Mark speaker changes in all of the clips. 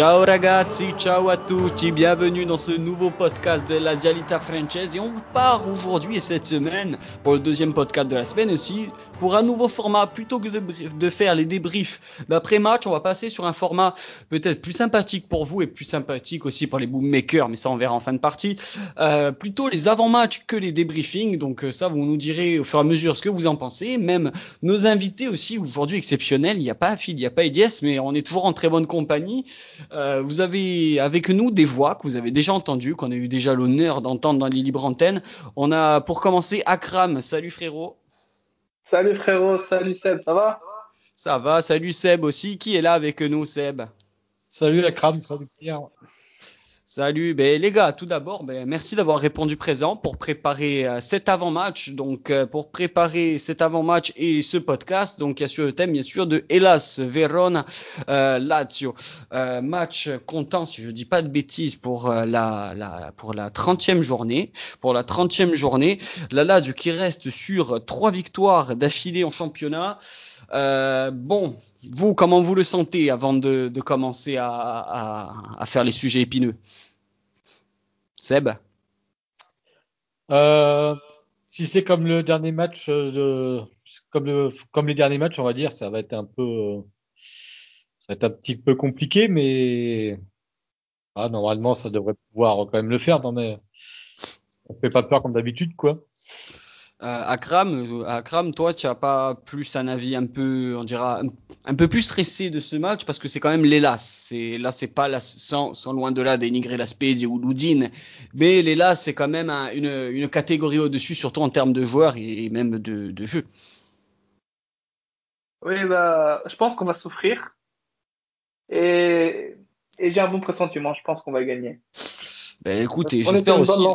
Speaker 1: Ciao ragazzi, ciao à tutti, bienvenue dans ce nouveau podcast de la Dialita Française et on part aujourd'hui et cette semaine pour le deuxième podcast de la semaine aussi pour un nouveau format. Plutôt que de, faire les débriefs d'après-match, on va passer sur un format peut-être plus sympathique pour vous et plus sympathique aussi pour les boommakers, mais ça on verra en fin de partie, euh, plutôt les avant-matchs que les débriefings, donc euh, ça vous nous direz au fur et à mesure ce que vous en pensez, même nos invités aussi aujourd'hui exceptionnels, il n'y a pas Phil, il n'y a pas Edies, mais on est toujours en très bonne compagnie. Euh, vous avez avec nous des voix que vous avez déjà entendues, qu'on a eu déjà l'honneur d'entendre dans les libres antennes. On a pour commencer Akram. Salut frérot.
Speaker 2: Salut frérot, salut Seb, ça va?
Speaker 1: Ça va, salut Seb aussi. Qui est là avec nous Seb?
Speaker 3: Salut Akram, salut Pierre.
Speaker 1: Salut, ben, les gars, tout d'abord, ben, merci d'avoir répondu présent pour préparer euh, cet avant-match. Donc, euh, pour préparer cet avant-match et ce podcast, donc il y a sur le thème, bien sûr, de Hélas Verona euh, Lazio. Match comptant, si je dis pas de bêtises, pour la, la pour la 30e journée. Pour la 30e journée, la Lazio qui reste sur trois victoires d'affilée en championnat. bon, vous, comment vous le sentez avant de, commencer à, faire les sujets épineux? Seb?
Speaker 3: Euh, Si c'est comme le dernier match, de, comme, le, comme les derniers matchs, on va dire, ça va être un peu, ça va être un petit peu compliqué, mais ah, normalement, ça devrait pouvoir quand même le faire. On fait pas peur comme d'habitude, quoi.
Speaker 1: Euh, Akram, Akram, toi, tu as pas plus un avis un peu, on dira, un, peu plus stressé de ce match parce que c'est quand même l'Elas. C'est là, c'est pas la, sans, sans, loin de là dénigrer la Spezia ou l'Udine, mais l'Elas c'est quand même un, une, une catégorie au-dessus, surtout en termes de joueurs et, même de, de jeu.
Speaker 2: Oui, bah, je pense qu'on va souffrir et, et j'ai un bon pressentiment. Je pense qu'on va gagner.
Speaker 1: Ben écoutez, j'espère aussi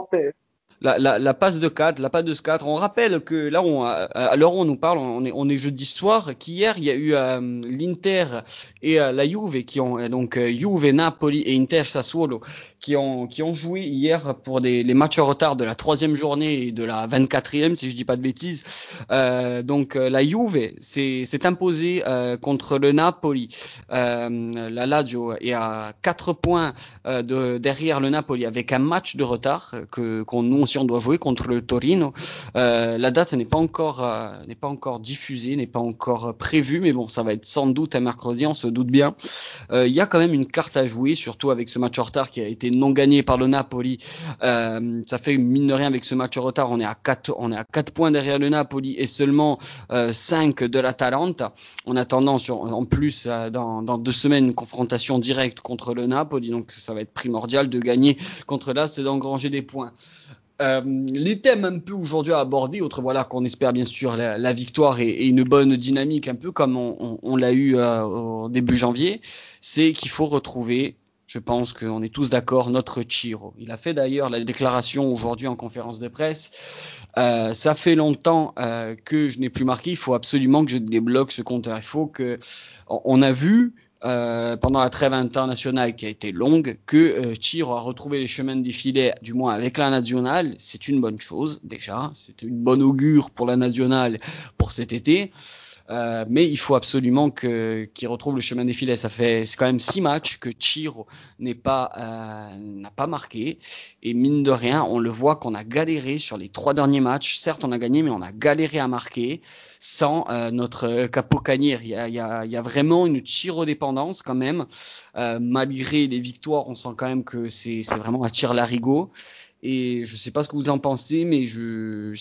Speaker 1: la, passe de 4, la passe de 4. On rappelle que là, on, on nous parle, on est, jeudi soir, qu'hier, il y a eu euh, l'Inter et euh, la Juve qui ont, euh, donc Juve, Napoli et Inter Sassuolo qui ont, qui ont joué hier pour les matchs en retard de la troisième journée et de la 24e, si je dis pas de bêtises. donc la Juve s'est imposée contre le Napoli. la Lazio est à 4 points de, derrière le Napoli avec un match de retard qu'on nous si on doit jouer contre le Torino. Euh, la date n'est pas encore euh, n'est pas encore diffusée, n'est pas encore prévue, mais bon, ça va être sans doute un mercredi, on se doute bien. Euh, il y a quand même une carte à jouer, surtout avec ce match en retard qui a été non gagné par le Napoli. Ça fait mine de rien avec ce match en retard, on est à 4 on est à quatre points derrière le Napoli et seulement 5 de la Talente. En attendant, sur, en plus dans, dans deux semaines une confrontation directe contre le Napoli, donc ça va être primordial de gagner contre là, c'est d'engranger des points. Euh, les thèmes un peu aujourd'hui à aborder, autre voilà qu'on espère bien sûr la, victoire et, une bonne dynamique, un peu comme on, l'a eu euh, au début janvier, c'est qu'il faut retrouver, je pense qu'on est tous d'accord, notre Chiro. Il a fait d'ailleurs la déclaration aujourd'hui en conférence de presse. Euh, ça fait longtemps que je n'ai plus marqué. Il faut absolument que je débloque ce compteur. Il faut que on a vu euh, pendant la trêve internationale qui a été longue, que euh, a retrouvé les chemins de filets, du moins avec la nationale, c'est une bonne chose déjà, c'est une bonne augure pour la nationale pour cet été. Euh, mais il faut absolument que qu'il retrouve le chemin des filets. Ça fait c'est quand même six matchs que Chiro n'est pas euh, n'a pas marqué et mine de rien, on le voit qu'on a galéré sur les trois derniers matchs. Certes, on a gagné, mais on a galéré à marquer sans euh, notre Capo Il y a, il y, a, y a vraiment une Chiro dépendance quand même. Euh, malgré les victoires, on sent quand même que c'est c'est vraiment à tir larigot. Et je sais pas ce que vous en pensez, mais je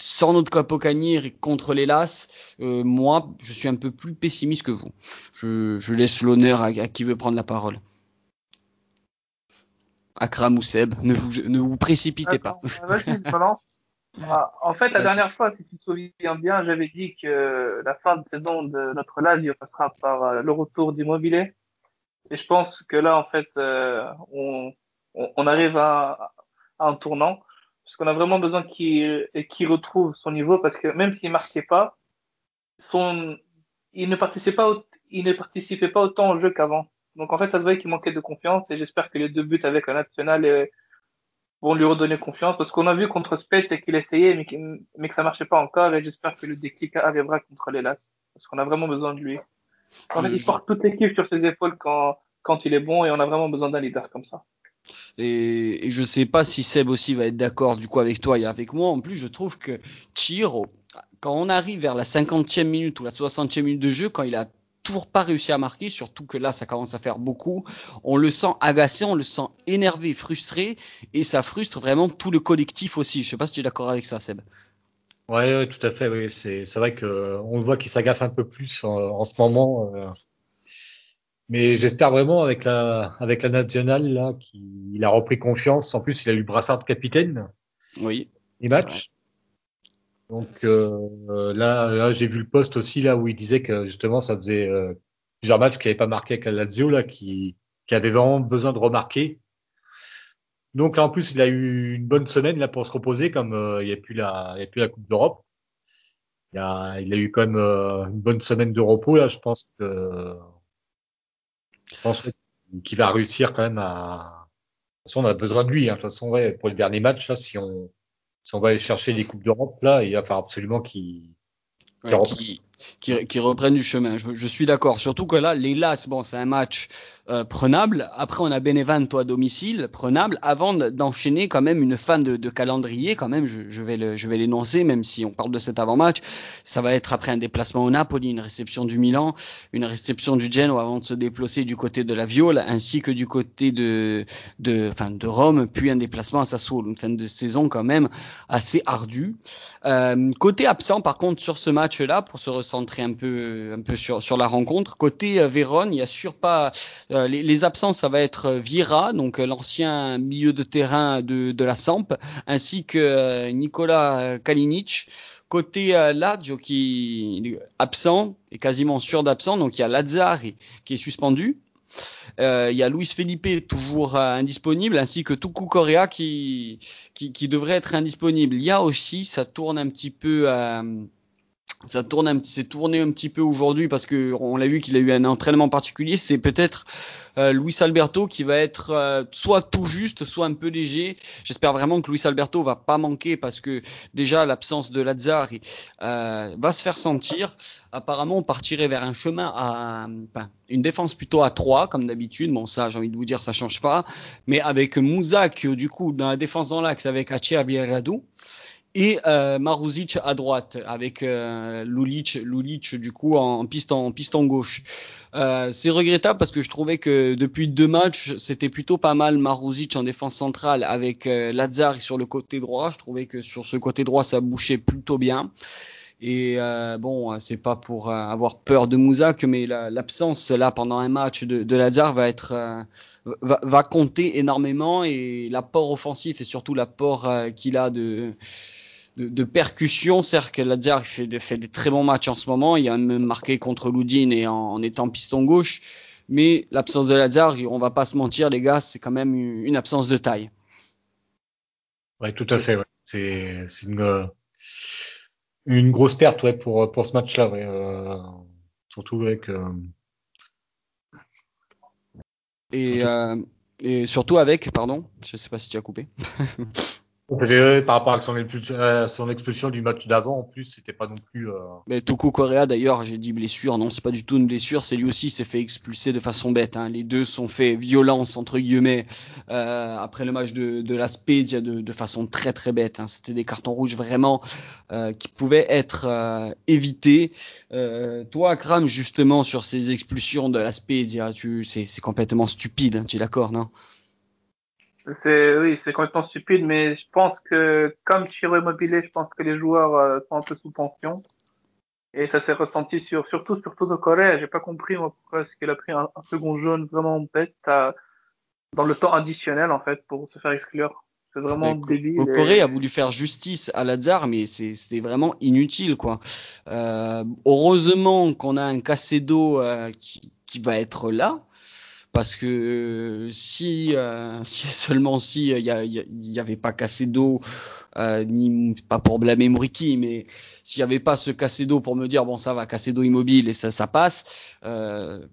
Speaker 1: sans notre Capocanir contre les Las, euh, moi, je suis un peu plus pessimiste que vous. Je, je laisse l'honneur à, à, qui veut prendre la parole. Akram ou Seb, ne vous, ne vous précipitez
Speaker 2: Attends, pas. Ah, en fait, la dernière fois, si tu te souviens bien, j'avais dit que la fin de saison de notre Lazio passera par euh, le retour d'immobilier. Et je pense que là, en fait, euh, on, on, arrive à, à un tournant parce qu'on a vraiment besoin qu'il qu retrouve son niveau parce que même s'il marquait pas, son, il ne participait pas, il ne participait pas autant au jeu qu'avant. Donc en fait, ça se voyait qu'il manquait de confiance et j'espère que les deux buts avec la nationale euh, vont lui redonner confiance parce qu'on a vu contre Spets c'est qu'il essayait mais, mais que ça marchait pas encore et j'espère que le déclic arrivera contre les Las parce qu'on a vraiment besoin de lui. En fait, il porte toute l'équipe sur ses épaules quand quand il est bon et on a vraiment besoin d'un leader comme ça.
Speaker 1: Et, et je sais pas si Seb aussi va être d'accord du coup avec toi et avec moi. En plus, je trouve que Chiro, quand on arrive vers la 50e minute ou la 60e minute de jeu, quand il a toujours pas réussi à marquer, surtout que là ça commence à faire beaucoup, on le sent agacé, on le sent énervé, frustré, et ça frustre vraiment tout le collectif aussi. Je sais pas si tu es d'accord avec ça, Seb.
Speaker 3: Ouais, tout à fait. C'est vrai que on voit qu'il s'agace un peu plus en, en ce moment. Euh, mais j'espère vraiment avec la, avec la nationale, là, qu'il a repris confiance. En plus, il a eu le brassard de capitaine.
Speaker 1: Oui.
Speaker 3: Les matchs. Donc euh, là, là j'ai vu le poste aussi là où il disait que justement ça faisait euh, plusieurs matchs qu'il n'avait pas marqué avec la Lazio là, qui, qui avait vraiment besoin de remarquer. Donc là en plus il a eu une bonne semaine là pour se reposer comme euh, il n'y a plus la, il y a plus la Coupe d'Europe. Il a, il a eu quand même euh, une bonne semaine de repos là. Je pense que je pense qu'il va réussir quand même à. De toute façon, on a besoin de lui. Hein. De toute façon, ouais, pour le dernier match, là, si on, si on va aller chercher les coupes d'Europe, là, il va falloir absolument qu'il
Speaker 1: qui, reprennent du chemin. Je, suis d'accord. Surtout que là, l'Elas, bon, c'est un match euh, prenable. Après, on a Benevento à domicile, prenable, avant d'enchaîner quand même une fin de, calendrier. Quand même, je, vais l'énoncer, même si on parle de cet avant-match. Ça va être après un déplacement au Napoli, une réception du Milan, une réception du Genoa avant de se déplacer du côté de la Viole, ainsi que du côté de Rome, puis un déplacement à Sassuolo. Une fin de saison quand même assez ardue. Euh, côté absent, par contre, sur ce match-là, pour se recentrer un peu, un peu sur, sur la rencontre, côté euh, Vérone, il n'y assure pas euh, les, les, absents, ça va être Vira, donc l'ancien milieu de terrain de, de la Samp, ainsi que Nicolas Kalinic. Côté euh, Lazio qui est absent, est quasiment sûr d'absent, donc il y a Lazzari qui est suspendu, euh, il y a Luis Felipe toujours euh, indisponible, ainsi que Tuku Correa qui, qui, devrait être indisponible. Il y a aussi, ça tourne un petit peu euh, ça tourne un petit, c'est tourné un petit peu aujourd'hui parce que on l'a vu qu'il a eu un entraînement particulier. C'est peut-être euh, Luis Alberto qui va être euh, soit tout juste, soit un peu léger. J'espère vraiment que Luis Alberto va pas manquer parce que déjà l'absence de Lazzari euh, va se faire sentir. Apparemment, on partirait vers un chemin à enfin, une défense plutôt à 3 comme d'habitude. Bon, ça, j'ai envie de vous dire, ça change pas. Mais avec Mouzak du coup dans la défense dans l'axe avec Achia Bieradou et euh, Maruzic à droite avec euh, Lulic, Lulic du coup en, piste en piste en gauche. Euh, c'est regrettable parce que je trouvais que depuis deux matchs c'était plutôt pas mal Maruzic en défense centrale avec euh, Lazar sur le côté droit. Je trouvais que sur ce côté droit ça bouchait plutôt bien. Et euh, bon, c'est pas pour euh, avoir peur de Mouzak, mais l'absence là pendant un match de, de Lazare va être euh, va, va, compter énormément et l'apport offensif et surtout l'apport qu'il a de de, de percussion. Certes que Lazare fait, de, fait des très bons matchs en ce moment. Il a même marqué contre Loudine et en, en étant piston gauche. Mais l'absence de Lazare, on va pas se mentir, les gars, c'est quand même une absence de taille.
Speaker 3: Ouais, tout à fait. Ouais. C'est une, une grosse perte ouais, pour, pour ce match-là. Ouais. Euh, surtout avec. Euh...
Speaker 1: Et, euh, et surtout avec, pardon, je sais pas si tu as coupé.
Speaker 3: par rapport à son, euh, son expulsion du match d'avant, en plus, c'était pas non plus. Euh...
Speaker 1: Mais Toku Korea, d'ailleurs, j'ai dit blessure. Non, c'est pas du tout une blessure. C'est lui aussi s'est fait expulser de façon bête. Hein. Les deux sont fait violence entre guillemets euh, après le match de, de la de, de façon très très bête. Hein. C'était des cartons rouges vraiment euh, qui pouvaient être euh, évités. toi, Kram, justement sur ces expulsions de la Spezia, tu, c'est, c'est complètement stupide. Hein. Tu es d'accord, non?
Speaker 2: C'est oui, c'est complètement stupide, mais je pense que comme Chiro Immobilier, je pense que les joueurs euh, sont un peu sous pension. Et ça s'est ressenti sur surtout surtout de Corée. J'ai pas compris moi pourquoi est-ce qu'il a pris un, un, second jaune vraiment bête à, dans le temps additionnel en fait pour se faire exclure. C'est vraiment débile.
Speaker 1: Corée et... a voulu faire justice à Lazare, mais c'est vraiment inutile quoi. Euh, heureusement qu'on a un Casedo euh, qui, qui va être là parce que euh, si, euh, si seulement si il euh, y, y, y, avait pas cassé d'eau, euh, ni pas pour blâmer Muriki, mais s'il y avait pas ce cassé d'eau pour me dire bon ça va casser d'eau immobile et ça ça passe, euh,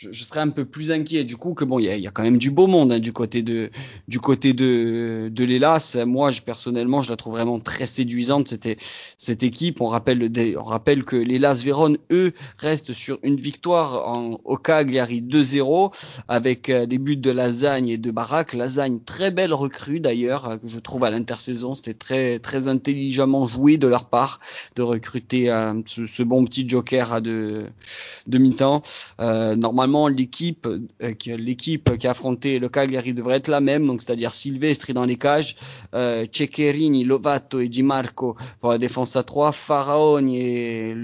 Speaker 1: je, je, serais un peu plus inquiet. Du coup, que bon, il y a, y a, quand même du beau monde hein, du côté de du côté de de l'Elas. Moi, je personnellement, je la trouve vraiment très séduisante. C'était cette équipe. On rappelle on rappelle que l'Elas Vérone, eux, restent sur une victoire en, au Cagliari 2-0 avec euh, des buts de Lasagne et de Barak. Lasagne, très belle recrue d'ailleurs, euh, que je trouve à l'intersaison. C'était très très intelligemment joué de leur part de recruter euh, ce, ce, bon petit joker à de de mi-temps. Euh, normalement, l'équipe euh, l'équipe qui a affronté le Cagliari devrait être la même, donc c'est-à-dire Silvestri dans les cages, euh, Ceccherini, Lovato et Di Marco pour la défense à 3, Faraoni et,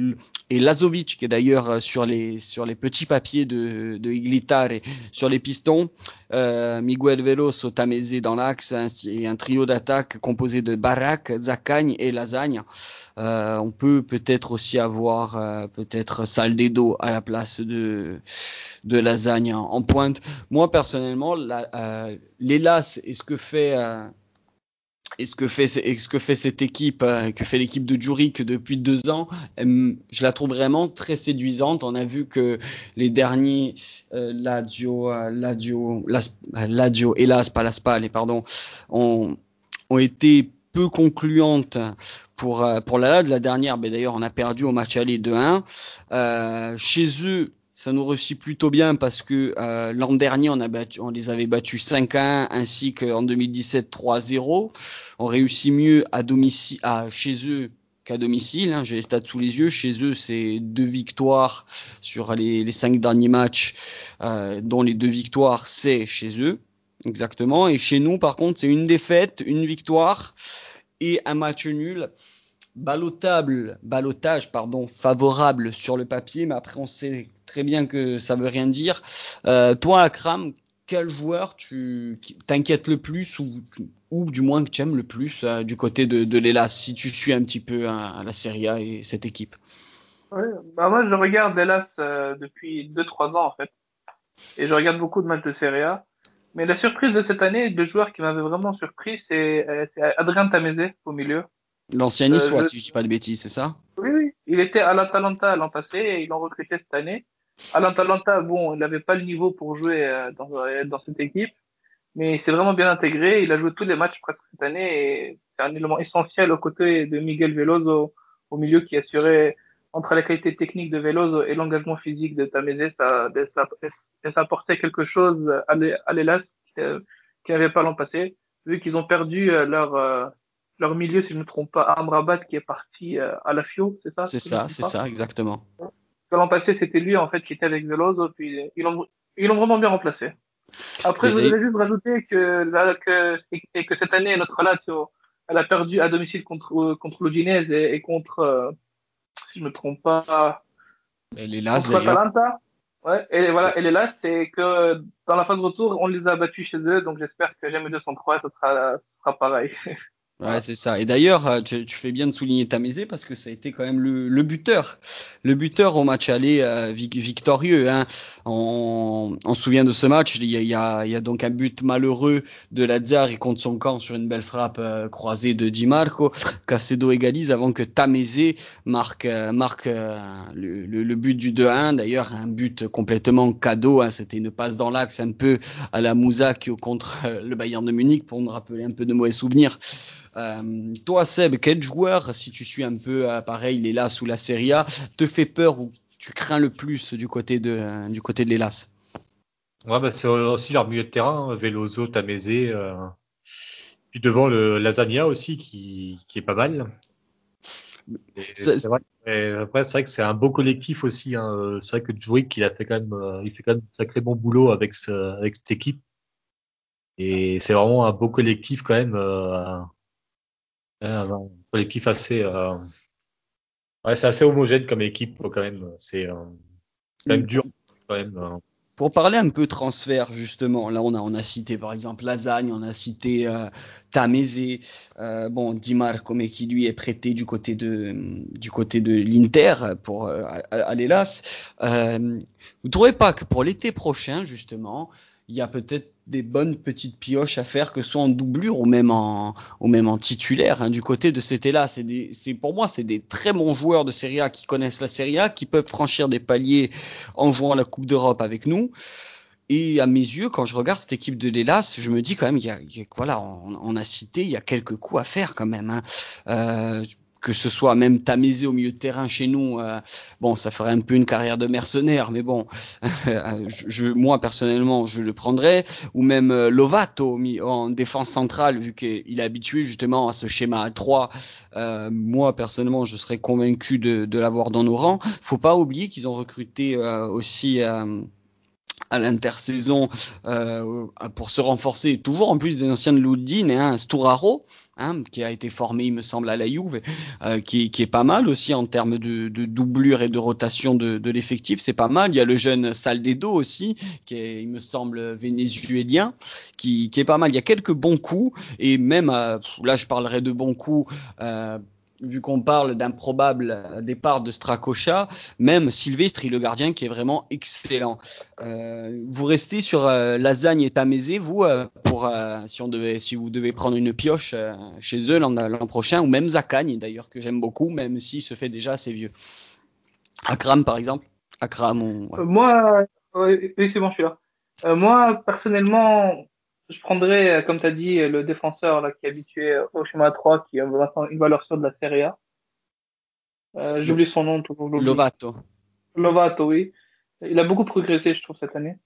Speaker 1: et Lazovic qui est d'ailleurs sur les petits papiers de, de Iglitare sur les pistons, euh, Miguel Veloso, Tameze dans l'axe et un trio d'attaque composé de Barak, Zacagne et Lasagne. Euh, on peut peut-être aussi avoir peut-être Saldedo à la place de de Lasagne en, pointe. Moi personnellement, la, euh, l'Elas et ce que fait euh, et ce que fait ce que fait cette équipe euh, que fait l'équipe de Juric depuis deux ans je la trouve vraiment très séduisante. On a vu que les derniers euh, Ladio Ladio Ladio hélas pas la Spal pardon ont ont été peu concluantes pour euh, pour la la dernière mais d'ailleurs on a perdu au match aller 2-1 euh, chez eux ça nous réussit plutôt bien parce que euh, l'an dernier on a battu, on les avait battus 5-1 ainsi qu'en 2017 3-0 on réussit mieux à domicile à chez eux qu'à domicile. Hein. J'ai les stats sous les yeux. Chez eux, c'est deux victoires sur les, les cinq derniers matchs, euh, dont les deux victoires, c'est chez eux. Exactement. Et chez nous, par contre, c'est une défaite, une victoire et un match nul ballotable, balotage pardon, favorable sur le papier, mais après on sait très bien que ça veut rien dire. Euh, toi, Akram, quel joueur tu t'inquiètes le plus ou, du moins que tu aimes le plus euh, du côté de, de si tu suis un petit peu à, la Serie A et cette équipe?
Speaker 2: Bah moi je regarde l'Elas euh, depuis 2-3 ans en fait et je regarde beaucoup de matchs de Serie A mais la surprise de cette année, le joueur qui m'avait vraiment surpris, c'est Adrien Tameze au milieu.
Speaker 1: L'ancien niçois, euh, si je dis pas de bêtises, c'est ça
Speaker 2: Oui, oui. Il était à l'Atalanta l'an passé et ils l'ont recruté cette année. À l'Atalanta, bon, il n'avait pas le niveau pour jouer euh, dans, euh, dans cette équipe, mais il s'est vraiment bien intégré. Il a joué tous les matchs presque cette année et c'est un élément essentiel aux côtés de Miguel Veloso au milieu qui assurait entre la qualité technique de Veloso et l'engagement physique de Tameze, ça, ça, ça, apportait quelque chose à l'Elas qui n'avait pas l'an passé, vu qu'ils ont perdu leur, leur milieu, si je ne me trompe pas, Amrabat qui est parti euh, à la FIO, c'est ça
Speaker 1: C'est ça, c'est ça, exactement.
Speaker 2: L'an passé, c'était lui en fait qui était avec Veloso, puis ils l'ont ils l'ont vraiment bien remplacé. Après, je voudrais juste rajouter que, là, que, et que cette année, notre Lazio, elle a perdu à domicile contre, contre l'Udinese et, et contre, si je me trompe pas.
Speaker 1: Elle est là,
Speaker 2: Ouais, et voilà, elle est là, c'est que dans la phase retour, on les a battus chez eux, donc j'espère que jamais 203, ça sera, ça sera pareil.
Speaker 1: Ouais, c'est ça. Et d'ailleurs, euh, tu, tu, fais bien de souligner Tamezé parce que ça a été quand même le, le buteur, le buteur au match aller euh, victorieux. Hein. On, on, se souvient de ce match. Il y, a, il, y a, il y a donc un but malheureux de Lazare et contre son camp sur une belle frappe euh, croisée de Di Marco. Casedo égalise avant que Tamezé marque, euh, marque le, le, le, but du 2-1. D'ailleurs, un but complètement cadeau. Hein. C'était une passe dans l'axe un peu à la Mouzac contre le Bayern de Munich pour me rappeler un peu de mauvais souvenirs. Euh, toi, Seb, quel joueur, si tu suis un peu euh, pareil, il est là sous la Serie A, te fait peur ou tu crains le plus du côté de, euh, du côté de l'Elas?
Speaker 3: Ouais, bah, c'est aussi leur milieu de terrain, Veloso, Tamezé, euh, puis devant le Lasagna aussi, qui, qui est pas mal. C'est vrai, après, c'est vrai que c'est un beau collectif aussi. Hein. C'est vrai que Djourik, il a fait quand même, il fait quand même un sacré bon boulot avec, ce, avec cette équipe. Et c'est vraiment un beau collectif quand même. Un collectif assez, ouais, c'est assez homogène comme équipe quand même. C'est euh, quand même dur quand même. Euh.
Speaker 1: Pour parler un peu transfert justement, là on a on a cité par exemple Lasagne, on a cité euh, Tameze, euh, bon Di Marco mais qui lui est prêté du côté de du côté de l'Inter pour euh, à, à l'Elas. Vous trouvez pas que pour l'été prochain justement il y a peut-être des bonnes petites pioches à faire, que ce soit en doublure ou même en, ou même en titulaire. Hein, du côté de cet là c'est c'est pour moi, c'est des très bons joueurs de Serie A qui connaissent la Serie A, qui peuvent franchir des paliers en jouant la Coupe d'Europe avec nous. Et à mes yeux, quand je regarde cette équipe de l'Elas, je me dis quand même, il y a, voilà, on, a cité, il y a quelques coups à faire quand même. Hein. Euh, que ce soit même Tamézé au milieu de terrain chez nous, euh, bon, ça ferait un peu une carrière de mercenaire, mais bon, moi personnellement, je le prendrais, ou même euh, Lovato en défense centrale, vu qu'il est habitué justement à ce schéma à 3. Euh, moi personnellement, je serais convaincu de, l'avoir dans nos rangs. Faut pas oublier qu'ils ont recruté aussi à l'intersaison pour se renforcer, toujours en plus des anciens de Loudine, hein, Sturaro, hein, qui a été formé, il me semble, à la euh, qui, qui, est pas mal aussi en termes de, de doublure et de rotation de, de l'effectif, c'est pas mal. Il y a le jeune Saldedo aussi, qui est, il me semble, vénézuélien, qui, qui est pas mal. Il y a quelques bons coups, et même, euh, là je parlerai de bons coups, euh, vu qu'on parle d'un probable départ de Stracocha, même Sylvestre, le gardien, qui est vraiment excellent. Euh, vous restez sur euh, Lasagne et Tamézé, vous, euh, pour si on devait, si vous devez prendre une pioche chez eux l'an prochain, ou même Zakagne, d'ailleurs, que j'aime beaucoup, même s'il se fait déjà assez vieux. Akram, par exemple. Akram,
Speaker 2: Moi, oui, c'est bon, je suis là. moi, personnellement, je prendrais, euh, comme tu as dit, le défenseur là, qui est habitué au schéma 3, qui a maintenant une valeur sûre de la Serie A. Euh, J'oublie son nom. Toujours,
Speaker 1: Lovato.
Speaker 2: Lovato, oui. Il a beaucoup progressé, je trouve, cette année.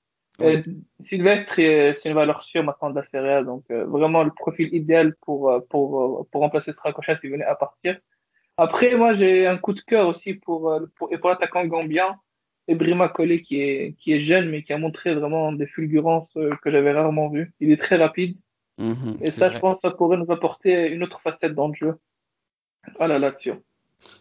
Speaker 2: Euh, Sylvestre, c'est une valeur sûre maintenant de la Serie A, donc euh, vraiment le profil idéal pour, pour, pour remplacer Strakosha s'il venait à partir. Après, moi, j'ai un coup de cœur aussi pour, pour, et pour l'attaquant gambien, Brima Collet qui est, qui est jeune mais qui a montré vraiment des fulgurances euh, que j'avais rarement vues. Il est très rapide. Mhm, et ça, je pense, ça pourrait nous apporter une autre facette dans le jeu. Ah là là,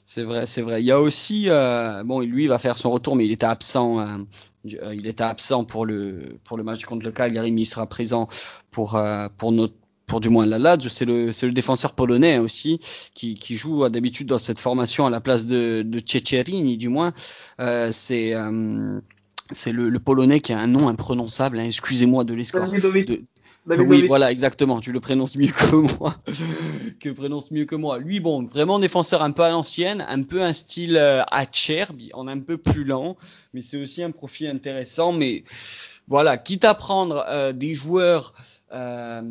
Speaker 1: C'est vrai, c'est vrai. Il y a aussi, euh, bon, lui, il va faire son retour, mais il était absent. Euh, il était absent pour le pour le match contre le Cagliari, mais il sera présent pour pour notre pour du moins la Lazio, c'est le, c'est le défenseur polonais aussi qui, qui joue d'habitude dans cette formation à la place de, de Ceccherini, du moins. Euh, c'est euh, c'est le, le, polonais qui a un nom imprononçable. Hein, excusez-moi de l'escorte. Oui, voilà, exactement. Tu le prononces mieux que moi. que prononce mieux que moi. Lui, bon, vraiment défenseur un peu à l'ancienne, un peu un style euh, Acerbi, en un peu plus lent, mais c'est aussi un profil intéressant. Mais voilà, quitte à prendre euh, des joueurs euh,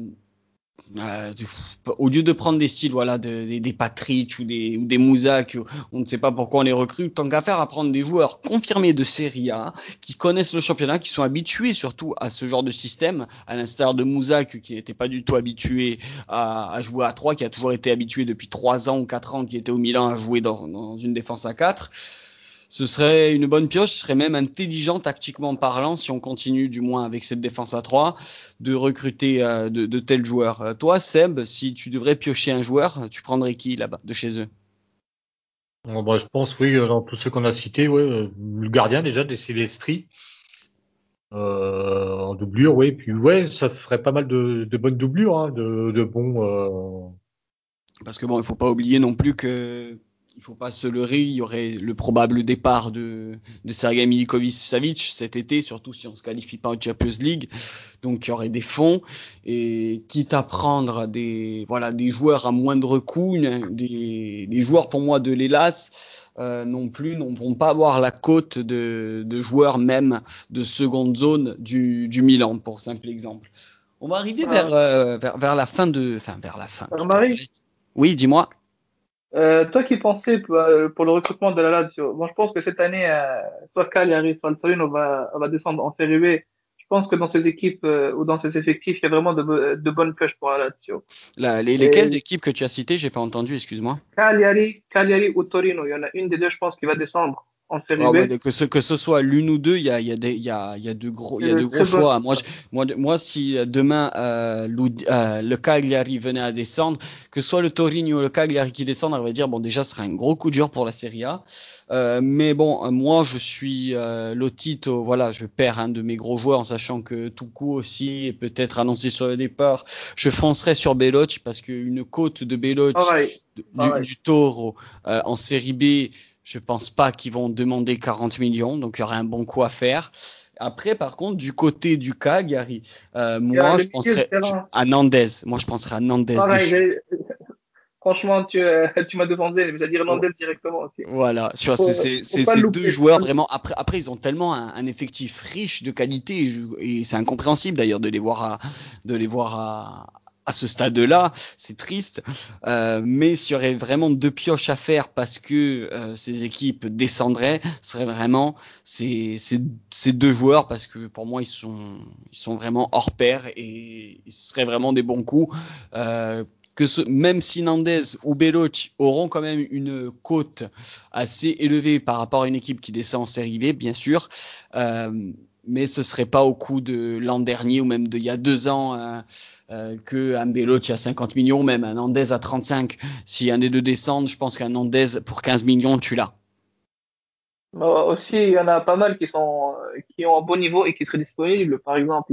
Speaker 1: euh, au lieu de prendre des styles voilà des, Patrick ou des ou des Mousak on ne sait pas pourquoi on les recrute tant qu'à faire à prendre des joueurs confirmés de Serie A qui connaissent le championnat qui sont habitués surtout à ce genre de système à l'instar de Mousak qui n'était pas du tout habitué à, à, jouer à 3 qui a toujours été habitué depuis 3 ans ou 4 ans qui était au Milan à jouer dans, dans une défense à 4 ce serait une bonne pioche, ce serait même intelligent tactiquement parlant si on continue du moins avec cette défense à 3 de recruter euh, de, de, tels joueurs. Euh, toi, Seb, si tu devrais piocher un joueur, tu prendrais qui là-bas de chez eux?
Speaker 3: Bah, Je pense, oui, dans tous ceux qu'on a cités, ouais, euh, le gardien déjà des Silvestri. Euh, en doublure, oui. Puis ouais, ça ferait pas mal de, de bonnes doublures, hein, de, de bons.
Speaker 1: Parce que bon, il faut pas oublier non plus que il faut pas se leurrer, il y aurait le probable départ de, de Sergei Milikovic-Savic cet été, surtout si on se qualifie pas en Champions League. Donc il y aurait des fonds et quitte à prendre des voilà des joueurs à moindre coût, des, des joueurs pour moi de l'Elas euh, non plus ne vont pas avoir la cote de, de joueurs même de seconde zone du, du Milan pour simple exemple. On va arriver ah. vers, euh, vers, vers la fin de enfin vers la fin. Oui, dis-moi.
Speaker 2: Euh, toi qui pensais pour, euh, pour, le recrutement de la Lazio, moi je pense que cette année, euh, soit Cagliari, soit Torino va, va descendre en Série B. Je pense que dans ces équipes euh, ou dans ces effectifs, il y a vraiment de, de bonnes pioches pour la Lazio.
Speaker 1: Là, les, lesquelles d'équipes que tu as citées J'ai pas entendu, excuse-moi.
Speaker 2: Cagliari, Cagliari ou Torino. Il y en a une des deux, je pense, qui va descendre en série ah
Speaker 1: B. que ce que ce soit l'une ou deux, il y a y a y a y a de gros y a de gros choix. Moi moi moi si demain euh, euh, le Cagliari venait à descendre, que ce soit le Torino ou le Cagliari qui descendent, on va dire bon déjà ce serait un gros coup dur pour la Serie A. Euh, mais bon, moi je suis euh, Lotito, voilà, je perds un de mes gros joueurs en sachant que Tuku aussi est peut-être annoncé sur le départ. Je foncerai sur Belotti parce qu'une côte de Belotti du, du, Toro euh, en série B, je pense pas qu'ils vont demander 40 millions, donc il y aurait un bon coup à faire. Après, par contre, du côté du Cagliari, euh, moi, je penserais à Nandez. Moi, je penserais à Nandez.
Speaker 2: Franchement, tu, euh, tu m'as demandé, mais dire Nandez directement aussi.
Speaker 1: Voilà, c'est ces deux joueurs vraiment. Après, après, ils ont tellement un, effectif riche de qualité et, c'est incompréhensible d'ailleurs de les voir à, de les voir à, à ce stade-là, c'est triste. Euh, mais s'il y aurait vraiment deux pioches à faire parce que euh, ces équipes descendraient, ce serait vraiment ces, deux joueurs parce que pour moi ils sont vraiment hors pair et ce seraient vraiment des bons coups. Euh, même si Nandez ou Beloch auront quand même une cote assez élevée par rapport à une équipe qui descend en série B, bien sûr, mais ce serait pas au coup de l'an dernier ou même d'il y a deux ans euh, euh, que un a 50 millions, même un Andez à 35. Si un des deux descendent, je pense qu'un Andez pour 15 millions, tu l'as.
Speaker 2: aussi, il y en a pas mal qui sont qui ont un bon niveau et qui seraient disponibles. Par exemple,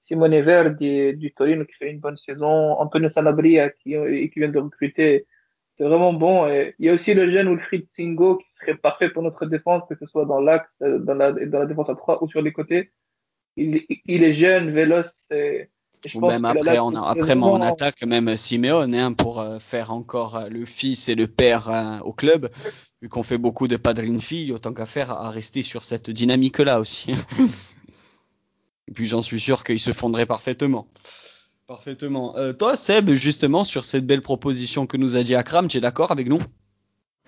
Speaker 2: Simone Verdi du Torino qui fait une bonne saison, Antonio Sanabria qui, qui vient de recruter c'est vraiment bon. Et il y a aussi le jeune Wilfried Singo qui serait parfait pour notre défense, que ce soit dans l'axe, dans la, dans la défense à 3 ou sur les côtés. Il, il est jeune, véloce. Et,
Speaker 1: ou même après, on a, après on attaque même Simeone hein, pour euh, faire encore euh, le fils et le père euh, au club. Vu qu'on fait beaucoup de padrine fille, autant qu'à faire à rester sur cette dynamique-là aussi. et puis j'en suis sûr qu'il se fondrait parfaitement. Parfaitement. Euh, toi, Seb, justement, sur cette belle proposition que nous a dit Akram, tu es d'accord avec nous?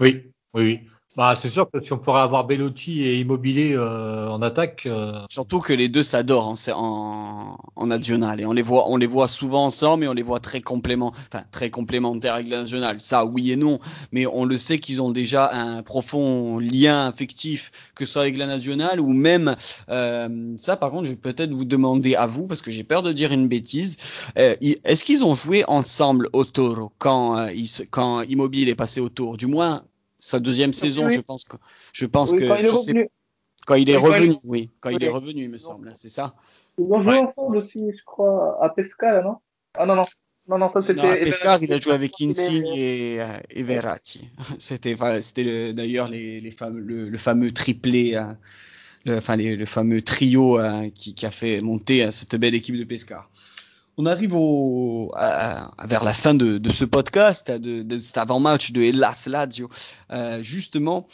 Speaker 3: Oui, oui, oui. Bah, c'est sûr que si on pourrait avoir Bellotti et Immobilier euh, en attaque. Euh,
Speaker 1: Surtout que les deux s'adorent en, en, en, national et on les voit, on les voit souvent ensemble et on les voit très complément, enfin très complémentaires avec la nationale. Ça, oui et non, mais on le sait qu'ils ont déjà un profond lien affectif, que ce soit avec la nationale ou même euh, ça. Par contre, je vais peut-être vous demander à vous parce que j'ai peur de dire une bêtise. Euh, est-ce qu'ils ont joué ensemble au Toro quand, quand Immobile est passé au Tour Du moins sa deuxième saison, je pense que je pense que
Speaker 2: quand il est revenu.
Speaker 1: quand il est revenu, oui, quand il est revenu, il me semble, c'est ça.
Speaker 2: Ils ont joué ensemble aussi, je crois, à Pescara, non? Ah non non. Non, non, ça c'était.
Speaker 1: À Pescara, il a joué avec Insigne et, euh, et Verratti. C'était, c'était d'ailleurs les, les fameux, le, fameux triplé, euh, le, enfin les, le fameux trio euh, qui, qui, a fait monter cette belle équipe de Pescara on arrive au, vers la fin de, ce podcast, de, cet avant-match de Hellas Lazio. Euh, justement,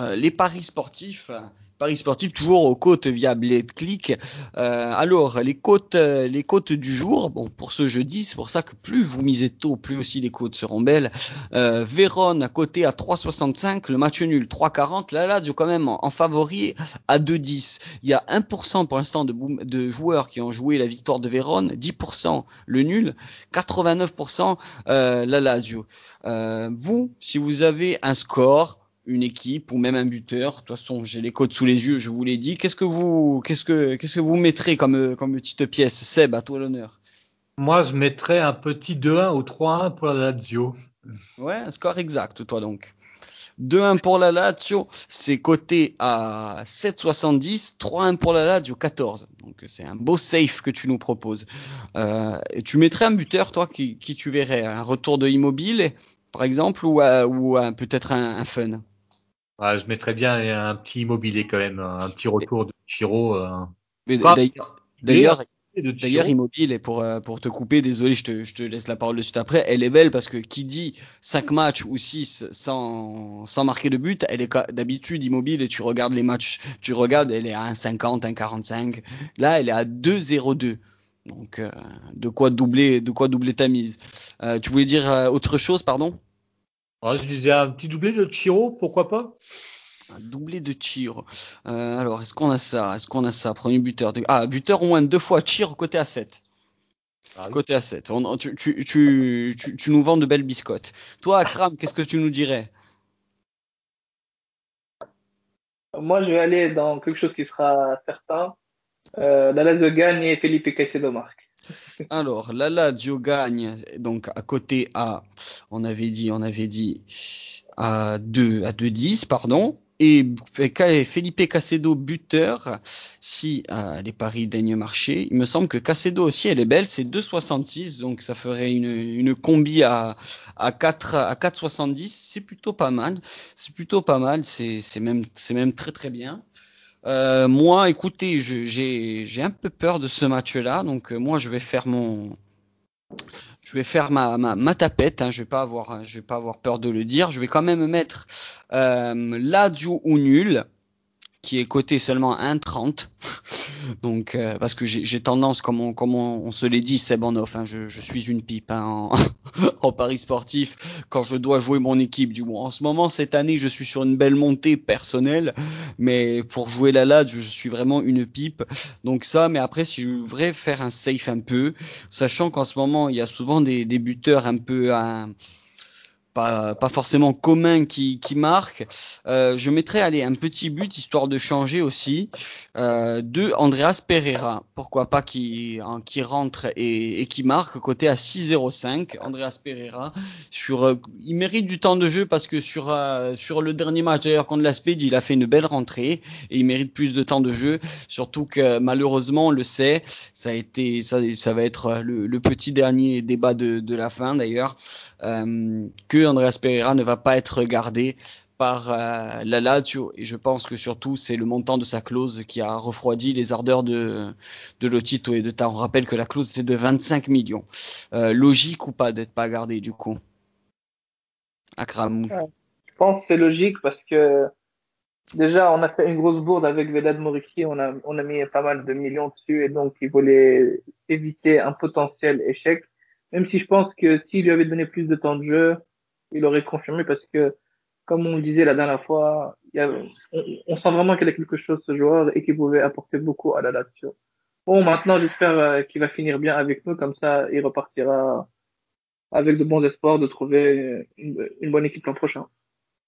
Speaker 1: euh, les paris sportifs, paris sportifs toujours aux côtes via Click. Euh, alors les côtes, les côtes du jour, bon pour ce jeudi, c'est pour ça que plus vous misez tôt, plus aussi les côtes seront belles. Euh, Vérone à côté à 3,65, le match nul 3,40. La Lazio quand même en, favori à 2,10. Il y a 1% pour l'instant de, de joueurs qui ont joué la victoire de Vérone, 10% le nul, 89% euh, la Lazio. Euh, vous, si vous avez un score une équipe ou même un buteur. De toute façon, j'ai les codes sous les yeux, je vous l'ai dit. Qu'est-ce que vous, qu'est-ce que, qu'est-ce que vous mettrez comme, comme petite pièce? Seb, à toi l'honneur.
Speaker 3: Moi, je mettrais un petit 2-1 ou 3-1 pour la Lazio.
Speaker 1: Ouais, un score exact, toi donc. 2-1 pour la Lazio, c'est coté à 7,70. 3-1 pour la Lazio, 14. Donc c'est un beau safe que tu nous proposes. Euh, tu mettrais un buteur, toi, qui, qui tu verrais Un retour de Immobile, par exemple, ou, ou peut-être un, un fun?
Speaker 3: Je mettrais bien un petit immobilier quand même, un petit retour de Chiro. Euh.
Speaker 1: D'ailleurs, D'ailleurs, Immobile, et pour, euh, pour te couper, désolé, je te, je te laisse la parole de suite après, elle est belle parce que qui dit 5 matchs ou 6 sans, sans marquer de but, elle est d'habitude Immobile et tu regardes les matchs, tu regardes, elle est à 1,50, 1,45. Là, elle est à 2,02. Donc, euh, de quoi doubler, de quoi doubler ta mise. Euh, tu voulais dire autre chose, pardon?
Speaker 3: Je disais un petit doublé de Chiro, pourquoi pas?
Speaker 1: Un doublé de Chiro. Euh, alors, est-ce qu'on a ça? Est-ce qu'on a ça? Premier buteur. De... Ah, buteur au moins deux fois Chiro côté A7. Ah côté A7. tu, tu, tu, tu, nous vends de belles biscottes. Toi, Akram, qu'est-ce que tu nous dirais?
Speaker 2: Moi, je vais aller dans quelque chose qui sera certain. Euh, la de gagne et Felipe Caicedo marque.
Speaker 1: Alors, la Lazio gagne donc à côté à, on avait dit, on avait dit à 2 à 2-10, pardon. Et Felipe Casedo buteur, si euh, les paris daignent marcher. Il me semble que Casedo aussi, elle est belle, c'est 2,66, donc ça ferait une, une combi à, à 4 à 4,70. C'est plutôt pas mal. C'est plutôt pas mal. C'est même c'est même très très bien. Euh, moi, écoutez, j'ai un peu peur de ce match-là, donc euh, moi je vais faire mon, je vais faire ma, ma, ma tapette. Hein, je vais pas avoir, je vais pas avoir peur de le dire. Je vais quand même mettre euh, Lazio ou nul qui est coté seulement 1,30. Donc, euh, parce que j'ai tendance, comme on, se l'est dit, c'est bon off, hein, je, suis une pipe hein, en, en paris sportif quand je dois jouer mon équipe. Du moins, en ce moment, cette année, je suis sur une belle montée personnelle, mais pour jouer la LAD, je, suis vraiment une pipe. Donc ça, mais après, si je voudrais faire un safe un peu, sachant qu'en ce moment, il y a souvent des, des buteurs un peu à pas, forcément commun qui, marque. Euh, je mettrais aller un petit but histoire de changer aussi euh, de Andreas Pereira. Pourquoi pas qui, hein, rentre et, qui marque côté à 6-0-5. Andreas Pereira sur, euh, il mérite du temps de jeu parce que sur sur le dernier match d'ailleurs contre la Speed, il a fait une belle rentrée et il mérite plus de temps de jeu. Surtout que malheureusement on le sait, ça a été ça, ça va être le, le petit dernier débat de, de la fin d'ailleurs que Andreas Pereira ne va pas être gardé par euh, la Lazio et je pense que surtout c'est le montant de sa clause qui a refroidi les ardeurs de de Lotito et de ta. On rappelle que la clause était de 25 millions. Euh, logique ou pas d'être pas gardé du coup?
Speaker 2: Akram. Je pense que c'est logique parce que déjà on a fait une grosse bourde avec Vedad Moriki, on a on a mis pas mal de millions dessus et donc il voulait éviter un potentiel échec. Même si je pense que s'il lui avait donné plus de temps de jeu, il aurait confirmé parce que, comme on le disait la dernière fois, on, sent vraiment qu'il a quelque chose ce joueur et qu'il pouvait apporter beaucoup à la Lazio. Bon, maintenant, j'espère euh, qu'il va finir bien avec nous, comme ça, il repartira avec de bons espoirs de trouver une, une bonne équipe l'an prochain.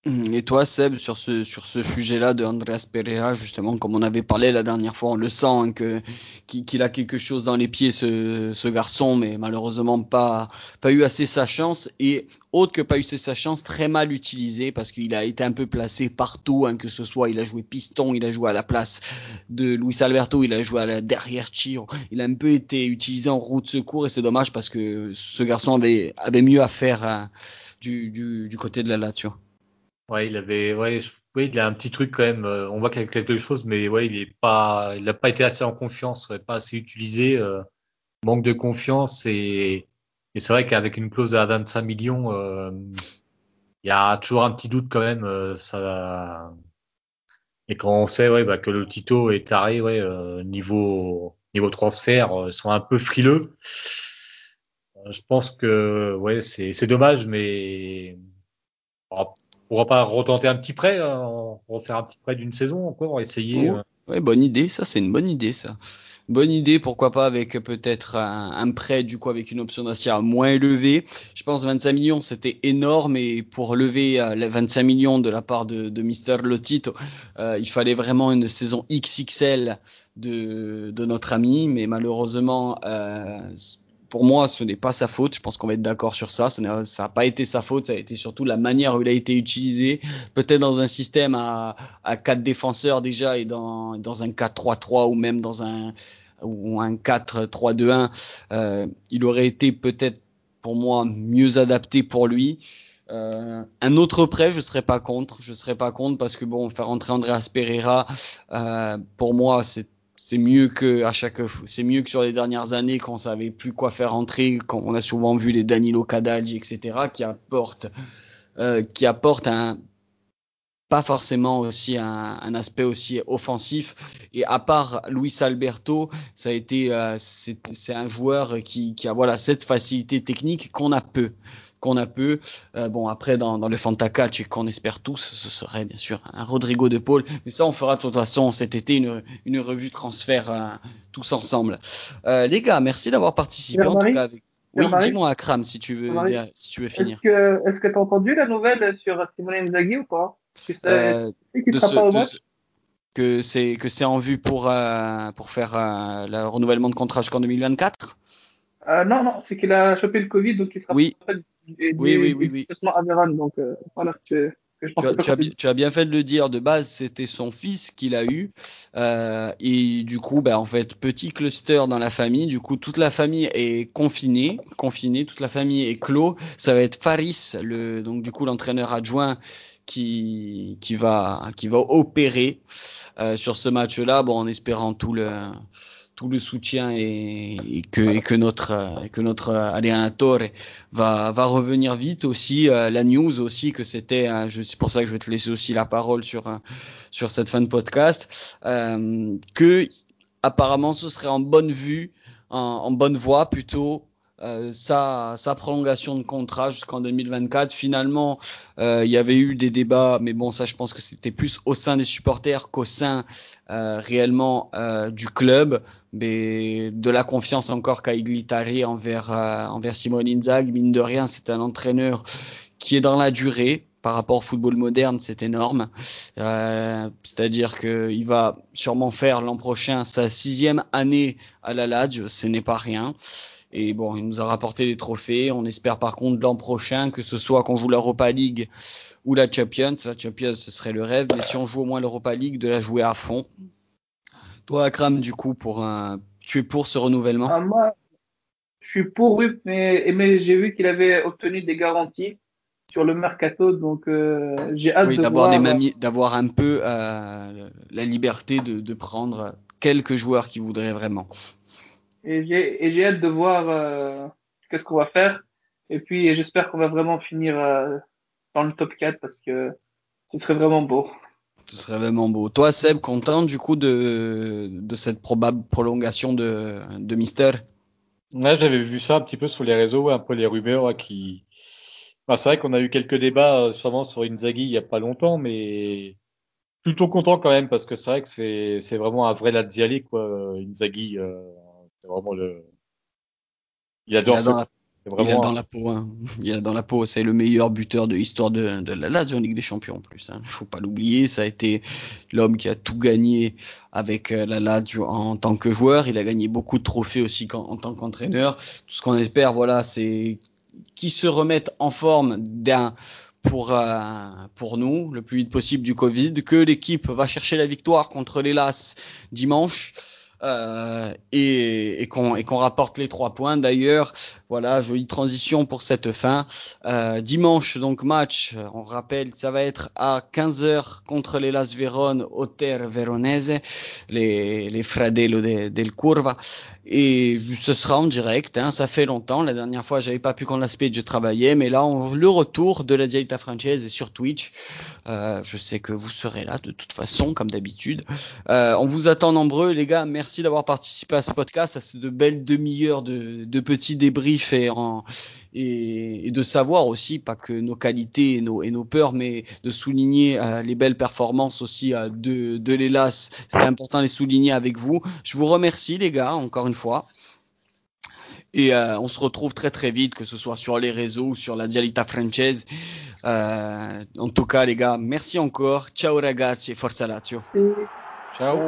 Speaker 1: Mmh, et toi, Seb, sur ce sur ce sujet-là de Andreas Pereira, justement, comme on avait parlé la dernière fois, on le sent hein, que qu'il a quelque chose dans les pieds, ce, ce garçon, mais malheureusement pas pas eu assez sa chance et autre que pas eu assez sa chance, très mal utilisé parce qu'il a été un peu placé partout, hein, que ce soit il a joué piston, il a joué à la place de Luis Alberto, il a joué à la derrière Chiro, il a un peu été utilisé en route secours et c'est dommage parce que ce garçon avait avait mieux à faire hein, du, du du côté de la Lazio.
Speaker 3: Ouais, il avait, ouais, oui, il a un petit truc quand même. Euh, on voit qu'il a quelque chose, mais ouais, il est pas, il n'a pas été assez en confiance, pas assez utilisé, euh, manque de confiance et, et c'est vrai qu'avec une clause à 25 millions, euh, il y a toujours un petit doute quand même. ça, et quand on sait, ouais, bah, que le Tito est taré, ouais, niveau niveau transfert, ils sont un peu frileux. je pense que, ouais, c'est c'est dommage, mais pourra pas retenter un petit prêt, hein, refaire un petit prêt d'une saison encore, essayer.
Speaker 1: Euh. Ouais, bonne idée, ça c'est une bonne idée ça. Bonne idée, pourquoi pas avec peut-être un, prêt du coup avec une option d'achat moins élevée. Je pense 25 millions c'était énorme et pour lever euh, les 25 millions de la part de, de Mister Lotito, euh, il fallait vraiment une saison XXL de, de notre ami, mais malheureusement euh, pour moi, ce n'est pas sa faute. Je pense qu'on va être d'accord sur ça. Ça n'a pas été sa faute. Ça a été surtout la manière où il a été utilisé. Peut-être dans un système à, à quatre défenseurs déjà et dans, dans un 4-3-3 ou même dans un ou un 4-3-2-1, euh, il aurait été peut-être pour moi mieux adapté pour lui. Euh, un autre prêt, je serais pas contre. Je serais pas contre parce que bon, faire entrer Andreas Pereira, euh, pour moi, c'est c'est mieux que à chaque c'est mieux que sur les dernières années quand on savait plus quoi faire entrer quand on a souvent vu les Danilo Cadalgi etc qui apportent euh, qui apportent un pas forcément aussi un, un, aspect aussi offensif. Et à part Luis Alberto ça a été euh, c'est un joueur qui, qui a voilà cette facilité technique qu'on a peu qu'on a peu. Euh, bon, après, dans, dans le Fantacatch et qu'on espère tous, ce serait bien sûr un Rodrigo de Paul. Mais ça, on fera de toute façon cet été une, une revue transfert euh, tous ensemble. Euh, les gars, merci d'avoir participé en tout cas. Avec... Oui, dis-moi Akram si tu veux, si tu veux finir.
Speaker 2: Est-ce que tu as entendu la nouvelle sur Simone Inzaghi ou pas? Euh,
Speaker 1: que c'est que c'est en vue pour pour faire le renouvellement de contrat jusqu'en 2024
Speaker 2: euh, non, non, c'est qu'il a chopé le Covid, donc il sera
Speaker 1: oui. oui, oui, oui, oui.
Speaker 2: à Véran, donc euh, voilà. Que,
Speaker 1: que je tu, as, tu, as, tu, as, bien fait de le dire. De base, c'était son fils qu'il a eu, euh, et du coup, bah, en fait, petit cluster dans la famille. Du coup, toute la famille est confinée, confinée, toute la famille est clos. Ça va être Faris, le donc du coup l'entraîneur adjoint qui, qui va, qui va opérer euh, sur ce match-là, bon, en espérant tout le, tout le soutien et, que, et que notre, que notre allenatore va, va revenir vite aussi. Euh, la news aussi que c'était, c'est pour ça que je vais te laisser aussi la parole sur, sur cette fin de podcast, euh, que apparemment ce serait en bonne vue, en bonne voie plutôt euh, sa, sa, prolongation de contrat jusqu'en 2024. Finalement, euh, il y avait eu des débats, mais bon, ça, je pense que c'était plus au sein des supporters qu'au sein euh, réellement euh, du club, mais de la confiance encore qu'a Iglitari envers envers Simone Inzaghi. Mine de rien, c'est un entraîneur qui est dans la durée. Par rapport au football moderne, c'est énorme. C'est-à-dire qu'il va sûrement faire l'an prochain sa sixième année à la Lazio, ce n'est pas rien. Et bon, il nous a rapporté des trophées. On espère par contre l'an prochain que ce soit qu'on joue l'Europa League ou la Champions. La Champions, ce serait le rêve. Mais si on joue au moins l'Europa League, de la jouer à fond. Toi, Akram, du coup, pour un... tu es pour ce renouvellement?
Speaker 2: Ah, Moi, je suis pour, oui, mais, mais j'ai vu qu'il avait obtenu des garanties sur le mercato, donc euh, j'ai hâte
Speaker 1: oui,
Speaker 2: de
Speaker 1: d'avoir
Speaker 2: voir...
Speaker 1: d'avoir un peu euh, la liberté de, de prendre quelques joueurs qui voudraient vraiment.
Speaker 2: Et j'ai hâte de voir euh, qu'est-ce qu'on va faire. Et puis j'espère qu'on va vraiment finir euh, dans le top 4 parce que ce serait vraiment beau.
Speaker 1: Ce serait vraiment beau. Toi, Seb, content du coup de, de cette probable prolongation de, de Mister?
Speaker 3: Ouais, j'avais vu ça un petit peu sur les réseaux, un peu les rumeurs qui. Bah, c'est vrai qu'on a eu quelques débats euh, sûrement sur Inzaghi il y a pas longtemps, mais plutôt content quand même parce que c'est vrai que c'est c'est vraiment un vrai Laziali quoi, Inzaghi. Euh, c'est vraiment le.
Speaker 1: Il adore il a dans, la... Vraiment... il a dans la peau. Hein. Il a dans la peau. C'est le meilleur buteur de l'histoire de, de la Lazio en Ligue des Champions en plus. Hein. Faut pas l'oublier. Ça a été l'homme qui a tout gagné avec euh, la Lazio en tant que joueur. Il a gagné beaucoup de trophées aussi en, tant qu'entraîneur. Tout ce qu'on espère, voilà, c'est qu'il se remette en forme d'un pour euh, pour nous le plus vite possible du Covid, que l'équipe va chercher la victoire contre les Las dimanche euh, et, qu'on rapporte les trois points. D'ailleurs, voilà, jolie transition pour cette fin. Euh, dimanche, donc match, on rappelle, ça va être à 15h contre les Las Verone au Terre Veronese, les, les Fradello del Curva. Et ce sera en direct, hein, ça fait longtemps. La dernière fois, j'avais pas pu qu'on l'aspect, je travaillais, mais là, le retour de la Dialita Française est sur Twitch. Euh, je sais que vous serez là de toute façon, comme d'habitude. On vous attend nombreux, les gars. Merci d'avoir participé à ce podcast, à ces de belles demi-heures de, de petits débriefs et, en, et, et, de savoir aussi, pas que nos qualités et nos, et nos peurs, mais de souligner euh, les belles performances aussi euh, de, de l'Elas. C'est important de les souligner avec vous. Je vous remercie, les gars, encore une fois. Et euh, on se retrouve très très vite, que ce soit sur les réseaux ou sur la Dialita Française. Euh, en tout cas, les gars, merci encore. Ciao ragazzi, forza Lazio.
Speaker 3: Ciao.